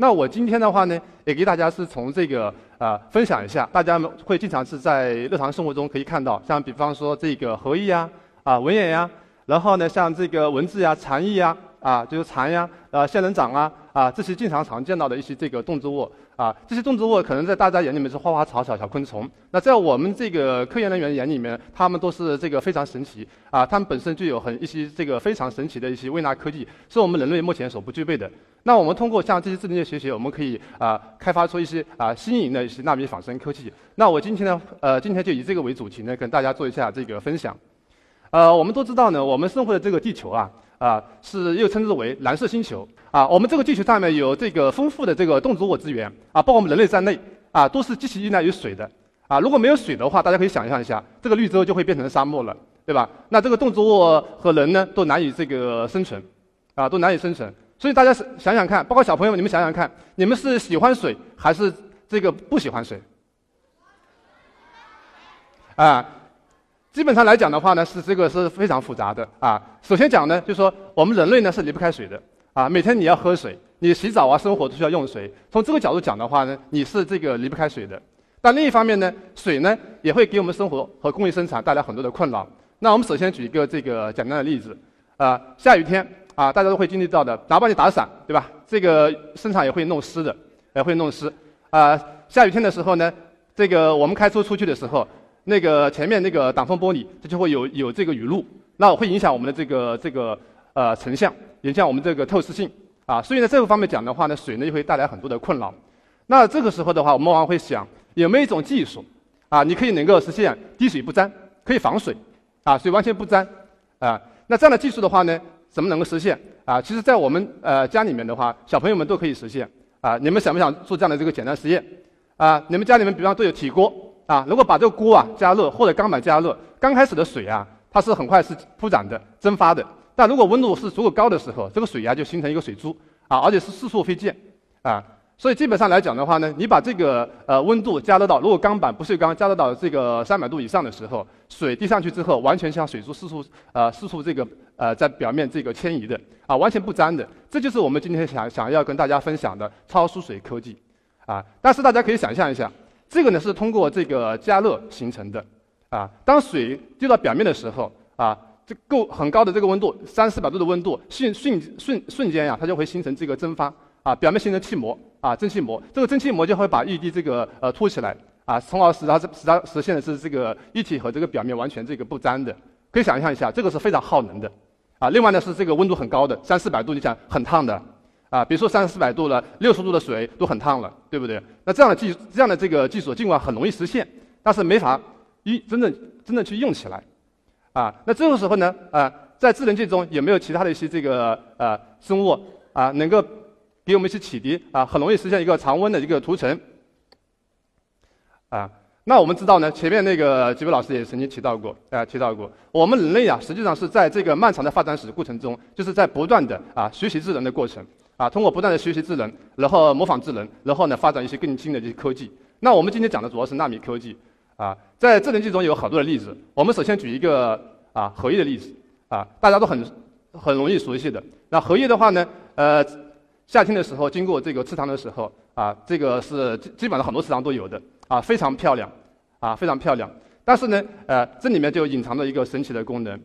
那我今天的话呢，也给大家是从这个啊分享一下，大家会经常是在日常生活中可以看到，像比方说这个合意呀、啊文言呀，然后呢像这个文字呀、禅意呀。啊，就是禅呀，啊，仙人掌啊，啊，这些经常常见到的一些这个动植物啊，这些动植物可能在大家眼里面是花花草草、小昆虫，那在我们这个科研人员眼里面，他们都是这个非常神奇啊，他们本身就有很一些这个非常神奇的一些微纳科技，是我们人类目前所不具备的。那我们通过像这些智能界学习，我们可以啊开发出一些啊新颖的一些纳米仿生科技。那我今天呢，呃，今天就以这个为主题呢，跟大家做一下这个分享。呃，我们都知道呢，我们生活的这个地球啊。啊，是又称之为蓝色星球啊。我们这个地球上面有这个丰富的这个动植物资源啊，包括我们人类在内啊，都是极其依赖于水的啊。如果没有水的话，大家可以想象一下，这个绿洲就会变成沙漠了，对吧？那这个动植物和人呢，都难以这个生存啊，都难以生存。所以大家想想看，包括小朋友们，你们想想看，你们是喜欢水还是这个不喜欢水？啊？基本上来讲的话呢，是这个是非常复杂的啊。首先讲呢，就是说我们人类呢是离不开水的啊。每天你要喝水，你洗澡啊、生活都需要用水。从这个角度讲的话呢，你是这个离不开水的。但另一方面呢，水呢也会给我们生活和工业生产带来很多的困扰。那我们首先举一个这个简单的例子啊，下雨天啊，大家都会经历到的，哪怕你打伞，对吧？这个生产也会弄湿的，也会弄湿啊。下雨天的时候呢，这个我们开车出去的时候。那个前面那个挡风玻璃，它就会有有这个雨露，那会影响我们的这个这个呃成像，影响我们这个透视性啊。所以呢，这个方面讲的话呢，水呢就会带来很多的困扰。那这个时候的话，我们往往会想，有没有一种技术啊，你可以能够实现滴水不沾，可以防水啊，水完全不沾啊。那这样的技术的话呢，怎么能够实现啊？其实，在我们呃家里面的话，小朋友们都可以实现啊。你们想不想做这样的这个简单实验啊？你们家里面比方都有铁锅。啊，如果把这个锅啊加热或者钢板加热，刚开始的水啊，它是很快是铺展的、蒸发的。但如果温度是足够高的时候，这个水呀就形成一个水珠啊，而且是四处飞溅啊。所以基本上来讲的话呢，你把这个呃温度加热到，如果钢板不锈钢加热到这个三百度以上的时候，水滴上去之后，完全像水珠四处呃四处这个呃在表面这个迁移的啊，完全不粘的。这就是我们今天想想要跟大家分享的超疏水科技啊。但是大家可以想象一下。这个呢是通过这个加热形成的，啊，当水滴到表面的时候，啊，这够很高的这个温度，三四百度的温度，瞬瞬瞬瞬间呀，它就会形成这个蒸发，啊，表面形成气膜，啊，蒸汽膜，这个蒸汽膜就会把液滴这个呃凸起来，啊，从而使它使它实现的是这个液体和这个表面完全这个不粘的，可以想象一下，这个是非常耗能的，啊，另外呢是这个温度很高的，三四百度，你想很烫的。啊，比如说三四百度了，六十度的水都很烫了，对不对？那这样的技这样的这个技术尽管很容易实现，但是没法一真正真正去用起来。啊，那这个时候呢，啊，在智能界中有没有其他的一些这个呃生物啊，能够给我们一些启迪啊，很容易实现一个常温的一个涂层。啊，那我们知道呢，前面那个几位老师也曾经提到过，啊，提到过，我们人类啊，实际上是在这个漫长的发展史过程中，就是在不断的啊学习智能的过程。啊，通过不断的学习智能，然后模仿智能，然后呢发展一些更新的这些科技。那我们今天讲的主要是纳米科技。啊，在智能界中有好多的例子。我们首先举一个啊合一的例子。啊，大家都很很容易熟悉的。那荷叶的话呢，呃，夏天的时候经过这个池塘的时候，啊，这个是基基本上很多池塘都有的。啊，非常漂亮，啊，非常漂亮。但是呢，呃，这里面就隐藏着一个神奇的功能。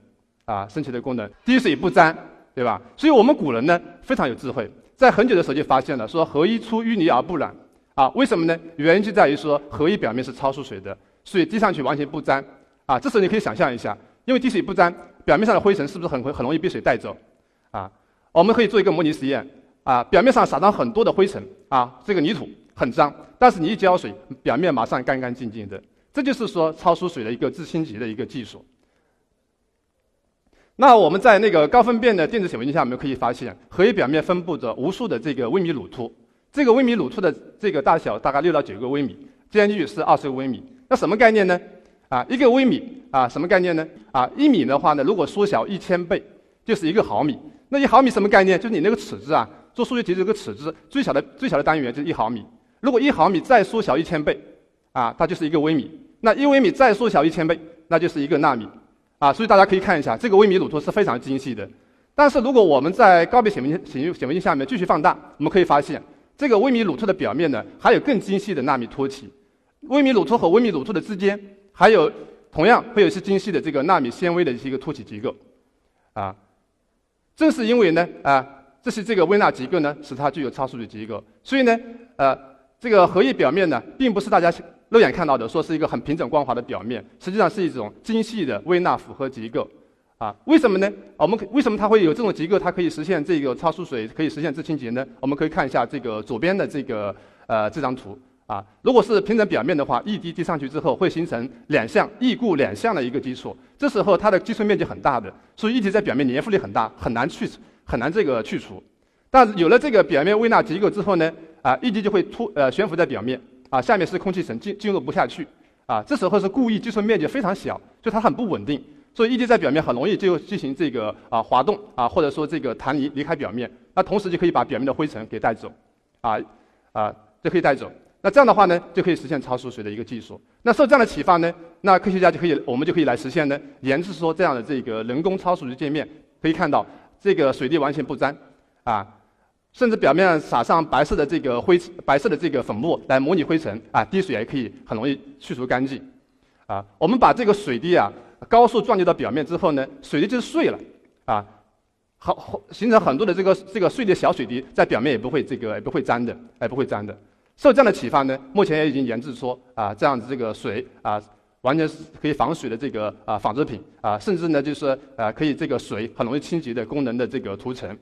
啊，神奇的功能，滴水不沾，对吧？所以我们古人呢非常有智慧。在很久的时候就发现了，说荷叶出淤泥而不染，啊，为什么呢？原因就在于说荷叶表面是超疏水的，水滴上去完全不沾，啊，这时候你可以想象一下，因为滴水不沾，表面上的灰尘是不是很会很容易被水带走？啊，我们可以做一个模拟实验，啊，表面上撒上很多的灰尘，啊，这个泥土很脏，但是你一浇水，表面马上干干净净的，这就是说超疏水的一个自清洁的一个技术。那我们在那个高分辨的电子显微镜下，我们可以发现，荷叶表面分布着无数的这个微米乳突，这个微米乳突的这个大小大概六到九个微米，间距是二十微米。那什么概念呢？啊，一个微米啊，什么概念呢？啊，一米的话呢，如果缩小一千倍，就是一个毫米。那一毫米什么概念？就是你那个尺子啊，做数学题这个尺子最小的最小的单元就是一毫米。如果一毫米再缩小一千倍，啊，它就是一个微米。那一微米再缩小一千倍，那就是一个纳米。啊，所以大家可以看一下，这个微米乳突是非常精细的。但是如果我们在高倍显微镜显显微镜下面继续放大，我们可以发现，这个微米乳突的表面呢，还有更精细的纳米凸起。微米乳突和微米乳突的之间，还有同样会有一些精细的这个纳米纤维的一些个凸起结构，啊，正是因为呢，啊，这是这个微纳结构呢，使它具有超数据结构。所以呢，呃，这个荷叶表面呢，并不是大家肉眼看到的，说是一个很平整光滑的表面，实际上是一种精细的微纳复合结构，啊，为什么呢？我们为什么它会有这种结构？它可以实现这个超疏水，可以实现自清洁呢？我们可以看一下这个左边的这个呃这张图。啊，如果是平整表面的话，一滴滴上去之后会形成两项异固两项的一个基础，这时候它的积存面积很大的，所以一滴在表面粘附力很大，很难去除很难这个去除。但是有了这个表面微纳结构之后呢，啊，一滴就会突呃悬浮在表面，啊，下面是空气层进进入不下去，啊，这时候是故意积存面积非常小，就它很不稳定，所以一滴在表面很容易就进行这个啊滑动啊，或者说这个弹离离开表面，那同时就可以把表面的灰尘给带走，啊啊就可以带走。那这样的话呢，就可以实现超疏水的一个技术。那受这样的启发呢，那科学家就可以，我们就可以来实现呢，研制说这样的这个人工超疏水界面。可以看到，这个水滴完全不沾，啊，甚至表面撒上白色的这个灰白色的这个粉末来模拟灰尘，啊，滴水也可以很容易去除干净。啊，我们把这个水滴啊高速撞击到表面之后呢，水滴就碎了，啊，好形成很多的这个这个碎的小水滴，在表面也不会这个也不会粘的，哎，不会粘的。受这样的启发呢，目前也已经研制出啊这样子这个水啊，完全是可以防水的这个啊纺织品啊，甚至呢就是啊可以这个水很容易清洁的功能的这个涂层，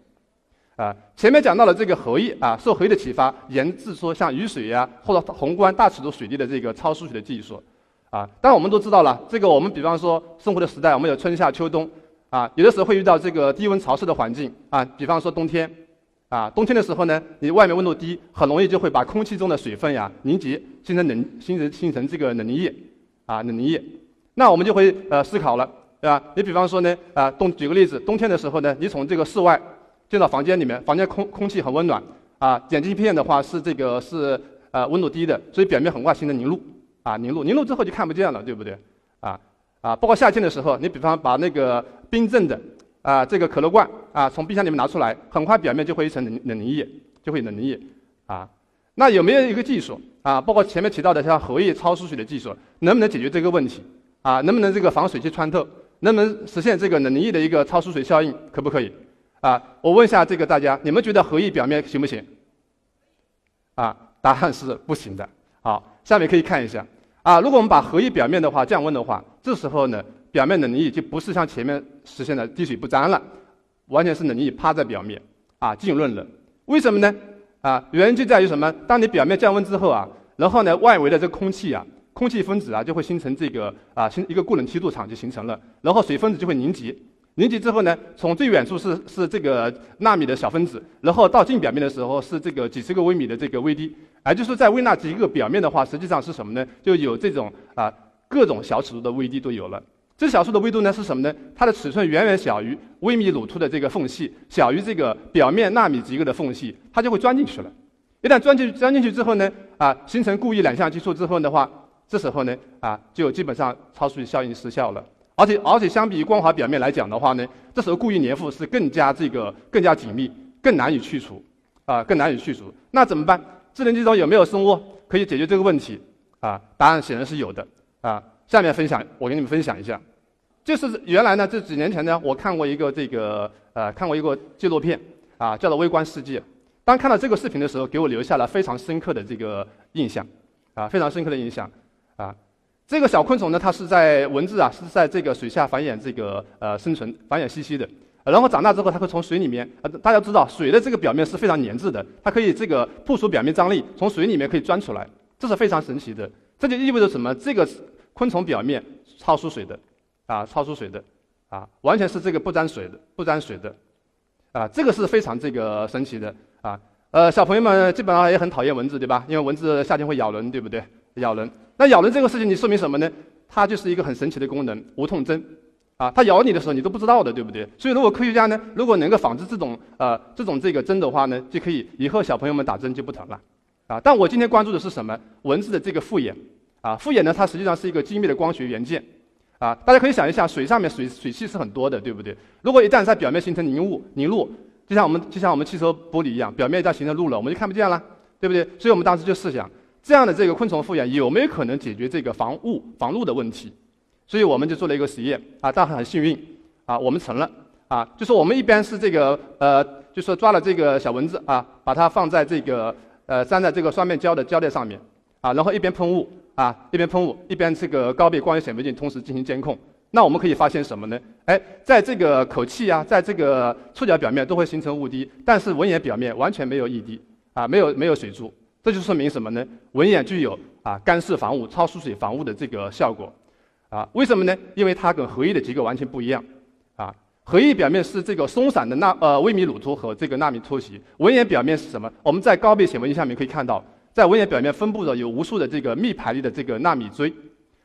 啊前面讲到了这个荷叶啊，受荷叶的启发研制出像雨水呀或者宏观大尺度水滴的这个超疏水的技术，啊当然我们都知道了，这个我们比方说生活的时代，我们有春夏秋冬啊，有的时候会遇到这个低温潮湿的环境啊，比方说冬天。啊，冬天的时候呢，你外面温度低，很容易就会把空气中的水分呀凝结，形成冷，形成形成这个冷凝液，啊，冷凝液。那我们就会呃思考了，对吧？你比方说呢，啊，冬举个例子，冬天的时候呢，你从这个室外进到房间里面，房间空空气很温暖，啊，点进片的话是这个是呃温度低的，所以表面很快形成凝露，啊，凝露，凝露之后就看不见了，对不对？啊啊，包括夏天的时候，你比方把那个冰镇的。啊，这个可乐罐啊，从冰箱里面拿出来，很快表面就会一层冷冷凝液，就会冷凝液，啊，那有没有一个技术啊？包括前面提到的像荷叶超疏水的技术，能不能解决这个问题？啊，能不能这个防水去穿透？能不能实现这个冷凝液的一个超疏水效应？可不可以？啊，我问一下这个大家，你们觉得荷叶表面行不行？啊，答案是不行的。好，下面可以看一下，啊，如果我们把荷叶表面的话降温的话，这时候呢？表面冷凝液就不是像前面实现的滴水不沾了，完全是冷凝趴在表面，啊，浸润了。为什么呢？啊，原因就在于什么？当你表面降温之后啊，然后呢，外围的这个空气啊，空气分子啊就会形成这个啊，形一个固冷梯度场就形成了，然后水分子就会凝结，凝结之后呢，从最远处是是这个纳米的小分子，然后到近表面的时候是这个几十个微米的这个微滴，而就是在微纳几个表面的话，实际上是什么呢？就有这种啊各种小尺度的微滴都有了。这小数的微度呢是什么呢？它的尺寸远远小于微米鲁突的这个缝隙，小于这个表面纳米结构的缝隙，它就会钻进去了。一旦钻进钻进去之后呢，啊，形成故意两项接触之后的话，这时候呢，啊，就基本上超疏效应失效了。而且而且相比于光滑表面来讲的话呢，这时候故意粘附是更加这个更加紧密，更难以去除，啊，更难以去除。那怎么办？智能机中有没有生物可以解决这个问题？啊，答案显然是有的。啊，下面分享我给你们分享一下。就是原来呢，这几年前呢，我看过一个这个呃，看过一个纪录片，啊，叫做《微观世界》。当看到这个视频的时候，给我留下了非常深刻的这个印象，啊，非常深刻的印象，啊，这个小昆虫呢，它是在文字啊，是在这个水下繁衍这个呃生存，繁衍栖息的。然后长大之后，它会从水里面，呃，大家知道水的这个表面是非常粘滞的，它可以这个破除表面张力，从水里面可以钻出来，这是非常神奇的。这就意味着什么？这个昆虫表面超疏水的。啊，超出水的，啊，完全是这个不沾水的，不沾水的，啊，这个是非常这个神奇的啊。呃，小朋友们基本上也很讨厌蚊子，对吧？因为蚊子夏天会咬人，对不对？咬人。那咬人这个事情，你说明什么呢？它就是一个很神奇的功能——无痛针。啊，它咬你的时候，你都不知道的，对不对？所以，如果科学家呢，如果能够仿制这种呃这种这个针的话呢，就可以以后小朋友们打针就不疼了。啊，但我今天关注的是什么？蚊子的这个复眼。啊，复眼呢，它实际上是一个精密的光学元件。啊，大家可以想一下，水上面水水汽是很多的，对不对？如果一旦在表面形成凝雾、凝露，就像我们就像我们汽车玻璃一样，表面一旦形成露了，我们就看不见了，对不对？所以我们当时就试想，这样的这个昆虫复眼有没有可能解决这个防雾、防露的问题？所以我们就做了一个实验。啊，但很幸运，啊，我们成了。啊，就是我们一边是这个呃，就说抓了这个小蚊子啊，把它放在这个呃粘在这个双面胶的胶带上面，啊，然后一边喷雾。啊，一边喷雾，一边这个高倍光学显微镜同时进行监控。那我们可以发现什么呢？哎，在这个口气啊，在这个触角表面都会形成雾滴，但是蚊眼表面完全没有液滴，啊，没有没有水珠。这就说明什么呢？蚊眼具有啊干湿防雾、超疏水防雾的这个效果。啊，为什么呢？因为它跟合一的结构完全不一样。啊，合一表面是这个松散的纳呃微米乳突和这个纳米突袭，蚊眼表面是什么？我们在高倍显微镜下面可以看到。在蚊眼表面分布着有无数的这个密排列的这个纳米锥，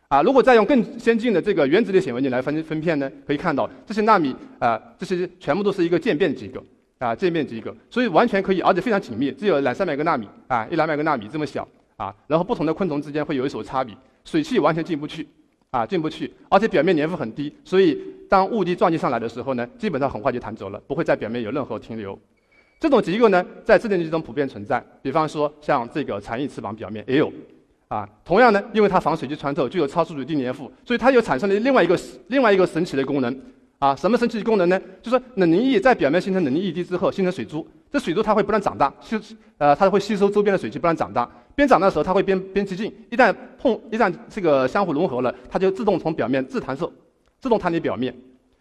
啊，如果再用更先进的这个原子类显微镜来分分片呢，可以看到这些纳米啊，这些全部都是一个渐变结构，啊，渐变结构，所以完全可以，而且非常紧密，只有两三百个纳米，啊，一两百个纳米这么小，啊，然后不同的昆虫之间会有一所差别，水汽完全进不去，啊，进不去，而且表面粘附很低，所以当雾滴撞击上来的时候呢，基本上很快就弹走了，不会在表面有任何停留。这种结构呢，在自然界中普遍存在。比方说，像这个蝉翼翅膀表面也有，啊，同样呢，因为它防水汽穿透，具有超疏水低粘附，所以它又产生了另外一个另外一个神奇的功能，啊，什么神奇的功能呢？就是冷凝液在表面形成冷凝液滴之后，形成水珠，这水珠它会不断长大，吸呃，它会吸收周边的水汽，不断长大。边长大的时候，它会边边接近，一旦碰一旦这个相互融合了，它就自动从表面自弹射，自动弹离表面。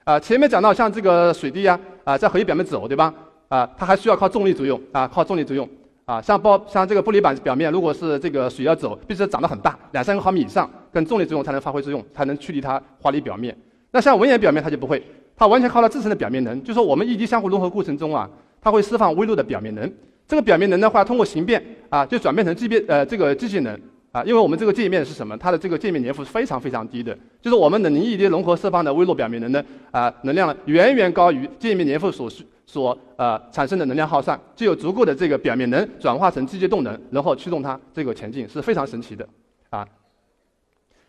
啊，前面讲到像这个水滴呀，啊，在荷叶表面走，对吧？啊，它还需要靠重力作用啊，靠重力作用啊。像玻像这个玻璃板表面，如果是这个水要走，必须长得很大，两三个毫米以上，跟重力作用才能发挥作用，才能驱离它滑离表面。那像蚊眼表面它就不会，它完全靠它自身的表面能，就说我们一滴相互融合过程中啊，它会释放微弱的表面能。这个表面能的话，通过形变啊，就转变成机变呃这个机械能啊，因为我们这个界面是什么？它的这个界面粘附是非常非常低的，就是我们的凝一滴融合释放的微弱表面能的啊能量，远远高于界面粘附所需。所呃产生的能量耗散，就有足够的这个表面能转化成机械动能，然后驱动它这个前进，是非常神奇的，啊，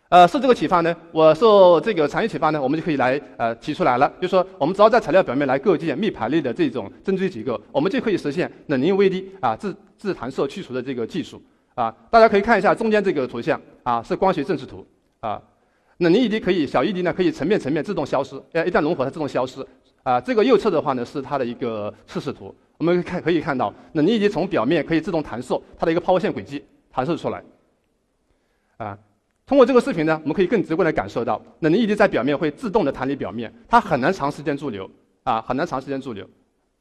呃，受这个启发呢，我受这个产业启发呢，我们就可以来呃提出来了，就说我们只要在材料表面来构建密排列的这种针锥结构，我们就可以实现冷凝微滴啊自自弹射去除的这个技术啊，大家可以看一下中间这个图像啊，是光学正视图啊，冷凝一滴可以小一滴呢可以层面层面自动消失，呃一旦融合它自动消失。啊，这个右侧的话呢是它的一个测试图，我们看可以看到，冷凝液滴从表面可以自动弹射，它的一个抛物线轨迹弹射出来。啊，通过这个视频呢，我们可以更直观的感受到，冷凝液滴在表面会自动的弹离表面，它很难长时间驻留，啊，很难长时间驻留，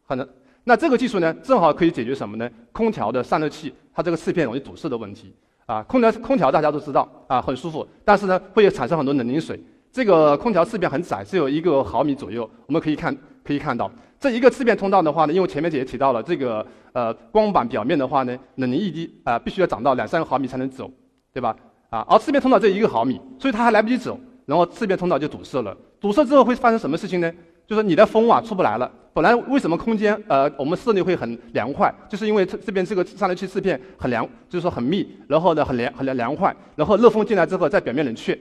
很难。那这个技术呢，正好可以解决什么呢？空调的散热器它这个翅片容易堵塞的问题。啊，空调空调大家都知道，啊，很舒服，但是呢，会产生很多冷凝水。这个空调翅片很窄，只有一个毫米左右。我们可以看，可以看到这一个翅片通道的话呢，因为前面也提到了这个呃光板表面的话呢，冷凝液滴啊必须要长到两三个毫米才能走，对吧？啊，而翅片通道只有一个毫米，所以它还来不及走，然后翅片通道就堵塞了。堵塞之后会发生什么事情呢？就是你的风啊出不来了。本来为什么空间呃我们室内会很凉快，就是因为这这边这个散热器刺片很凉，就是说很密，然后呢很凉很凉凉快，然后热风进来之后在表面冷却。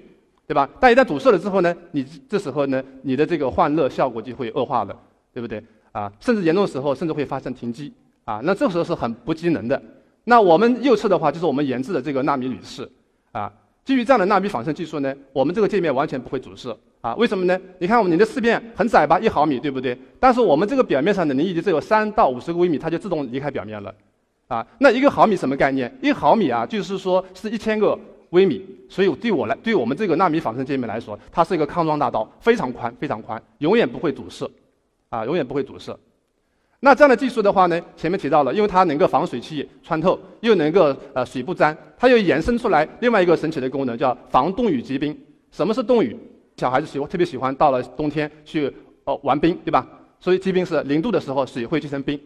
对吧？但一旦堵塞了之后呢，你这时候呢，你的这个换热效果就会恶化了，对不对？啊，甚至严重的时候，甚至会发生停机啊。那这时候是很不机能的。那我们右侧的话，就是我们研制的这个纳米铝饰啊。基于这样的纳米仿生技术呢，我们这个界面完全不会阻塞啊。为什么呢？你看我们你的四片很窄吧，一毫米，对不对？但是我们这个表面上的凝液滴只有三到五十个微米，它就自动离开表面了啊。那一个毫米什么概念？一毫米啊，就是说是一千个。微米，所以对我来，对我们这个纳米仿生界面来说，它是一个康庄大道，非常宽，非常宽，永远不会堵塞，啊，永远不会堵塞。那这样的技术的话呢，前面提到了，因为它能够防水汽穿透，又能够呃水不沾，它又延伸出来另外一个神奇的功能，叫防冻雨结冰。什么是冻雨？小孩子喜欢特别喜欢到了冬天去哦玩冰，对吧？所以结冰是零度的时候水会结成冰，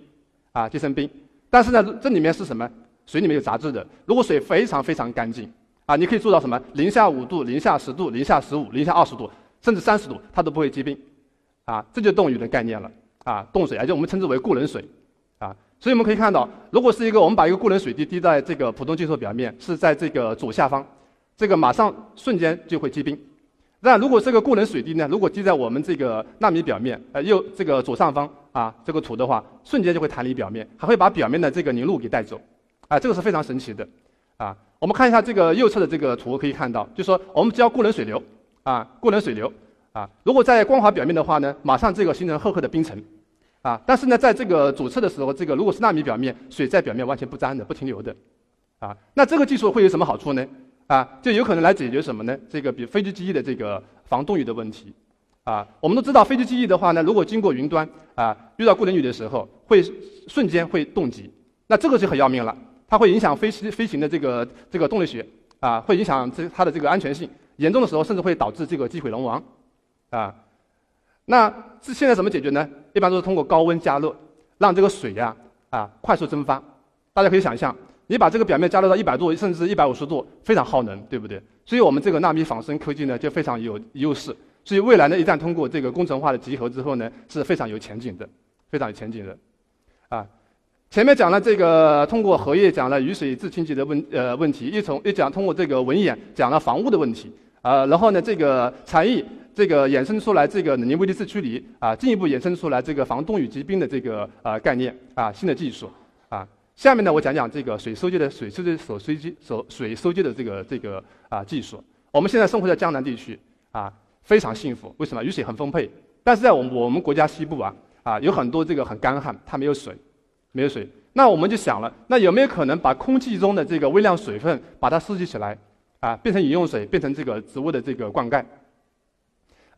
啊，结成冰。但是呢，这里面是什么？水里面有杂质的。如果水非常非常干净，啊，你可以做到什么？零下五度、零下十度、零下十五、零下二十度，甚至三十度，它都不会结冰，啊，这就冻雨的概念了，啊，冻水，而且我们称之为固冷水，啊，所以我们可以看到，如果是一个我们把一个固冷水滴滴在这个普通金属表面，是在这个左下方，这个马上瞬间就会结冰。那如果这个固冷水滴呢，如果滴在我们这个纳米表面，呃，右这个左上方啊，这个土的话，瞬间就会弹离表面，还会把表面的这个凝露给带走，啊，这个是非常神奇的，啊。我们看一下这个右侧的这个图，可以看到，就说我们只要固冷水流，啊，固冷水流，啊，如果在光滑表面的话呢，马上这个形成厚厚的冰层，啊，但是呢，在这个左侧的时候，这个如果是纳米表面，水在表面完全不沾的，不停留的，啊，那这个技术会有什么好处呢？啊，就有可能来解决什么呢？这个比飞机机翼的这个防冻雨的问题，啊，我们都知道飞机机翼的话呢，如果经过云端，啊，遇到固冷雨的时候，会瞬间会冻结，那这个就很要命了。它会影响飞行飞行的这个这个动力学啊，会影响这它的这个安全性，严重的时候甚至会导致这个机毁人亡，啊，那这现在怎么解决呢？一般都是通过高温加热，让这个水呀啊快速蒸发。大家可以想象，你把这个表面加热到一百度甚至一百五十度，非常耗能，对不对？所以我们这个纳米仿生科技呢就非常有优势。所以未来呢，一旦通过这个工程化的集合之后呢，是非常有前景的，非常有前景的，啊。前面讲了这个，通过荷叶讲了雨水自清洁的问呃问题，一从一讲通过这个文眼讲了防雾的问题，啊，然后呢这个禅意这个衍生出来这个冷凝微粒自驱离啊，进一步衍生出来这个防冻雨结冰的这个啊概念啊新的技术啊，下面呢我讲讲这个水收集的水收集所收集所水收集的这个这个啊技术。我们现在生活在江南地区啊，非常幸福，为什么？雨水很丰沛，但是在我们我们国家西部啊啊有很多这个很干旱，它没有水。没有水，那我们就想了，那有没有可能把空气中的这个微量水分把它收集起来，啊，变成饮用水，变成这个植物的这个灌溉，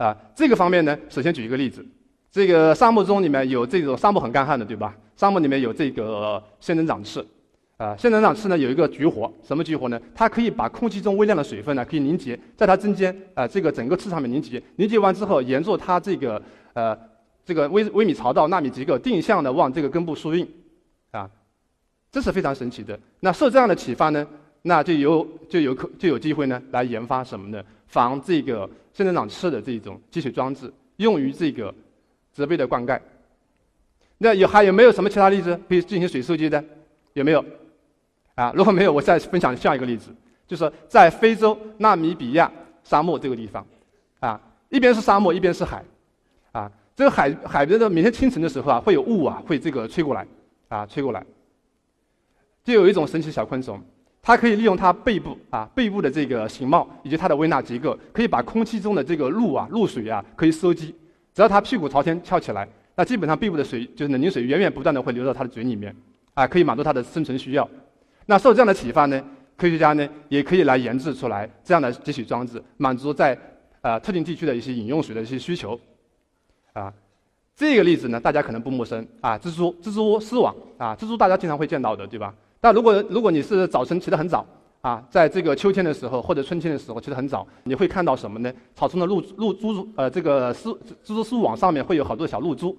啊，这个方面呢，首先举一个例子，这个沙漠中里面有这种沙漠很干旱的，对吧？沙漠里面有这个仙人掌刺，啊，仙人掌刺呢有一个绝活，什么绝活呢？它可以把空气中微量的水分呢可以凝结在它中间，啊，这个整个刺上面凝结，凝结完之后沿着它这个呃这个微微米槽道纳米结构定向的往这个根部输运。啊这是非常神奇的。那受这样的启发呢，那就有就有可就有机会呢，来研发什么呢？防这个仙人掌刺的这种积水装置，用于这个植被的灌溉。那有还有没有什么其他例子可以进行水收集的？有没有？啊，如果没有，我再分享下一个例子，就是在非洲纳米比亚沙漠这个地方，啊，一边是沙漠，一边是海，啊，这个海海边的每天清晨的时候啊，会有雾啊，会这个吹过来，啊，吹过来。就有一种神奇小昆虫，它可以利用它背部啊背部的这个形貌以及它的微纳结构，可以把空气中的这个露啊露水啊可以收集。只要它屁股朝天翘起来，那基本上背部的水就是冷凝水源源不断的会流到它的嘴里面，啊可以满足它的生存需要。那受这样的启发呢，科学家呢也可以来研制出来这样的集水装置，满足在呃特定地区的一些饮用水的一些需求，啊。这个例子呢，大家可能不陌生啊，蜘蛛蜘蛛丝网啊，蜘蛛大家经常会见到的，对吧？但如果如果你是早晨起得很早啊，在这个秋天的时候或者春天的时候起得很早，你会看到什么呢？草丛的露露珠呃，这个丝蜘蛛丝网上面会有好多小露珠，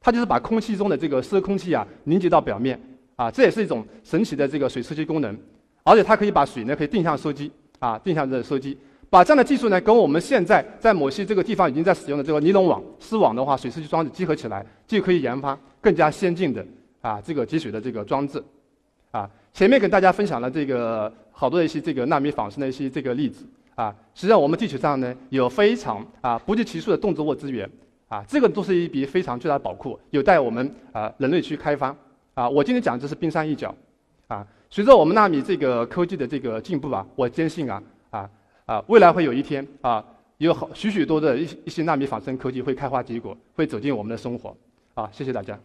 它就是把空气中的这个湿空气啊凝结到表面啊，这也是一种神奇的这个水收集功能，而且它可以把水呢可以定向收集啊，定向的收集，把这样的技术呢跟我们现在在某些这个地方已经在使用的这个尼龙网丝网的话，水收集装置结合起来，就可以研发更加先进的啊这个集水的这个装置。啊，前面跟大家分享了这个好多的一些这个纳米仿生的一些这个例子啊，实际上我们地球上呢有非常啊不计其数的动植物资源啊，这个都是一笔非常巨大的宝库，有待我们啊人类去开发啊。我今天讲的是冰山一角啊，随着我们纳米这个科技的这个进步啊，我坚信啊啊啊未来会有一天啊有好许许多的一一些纳米仿生科技会开花结果，会走进我们的生活啊。谢谢大家。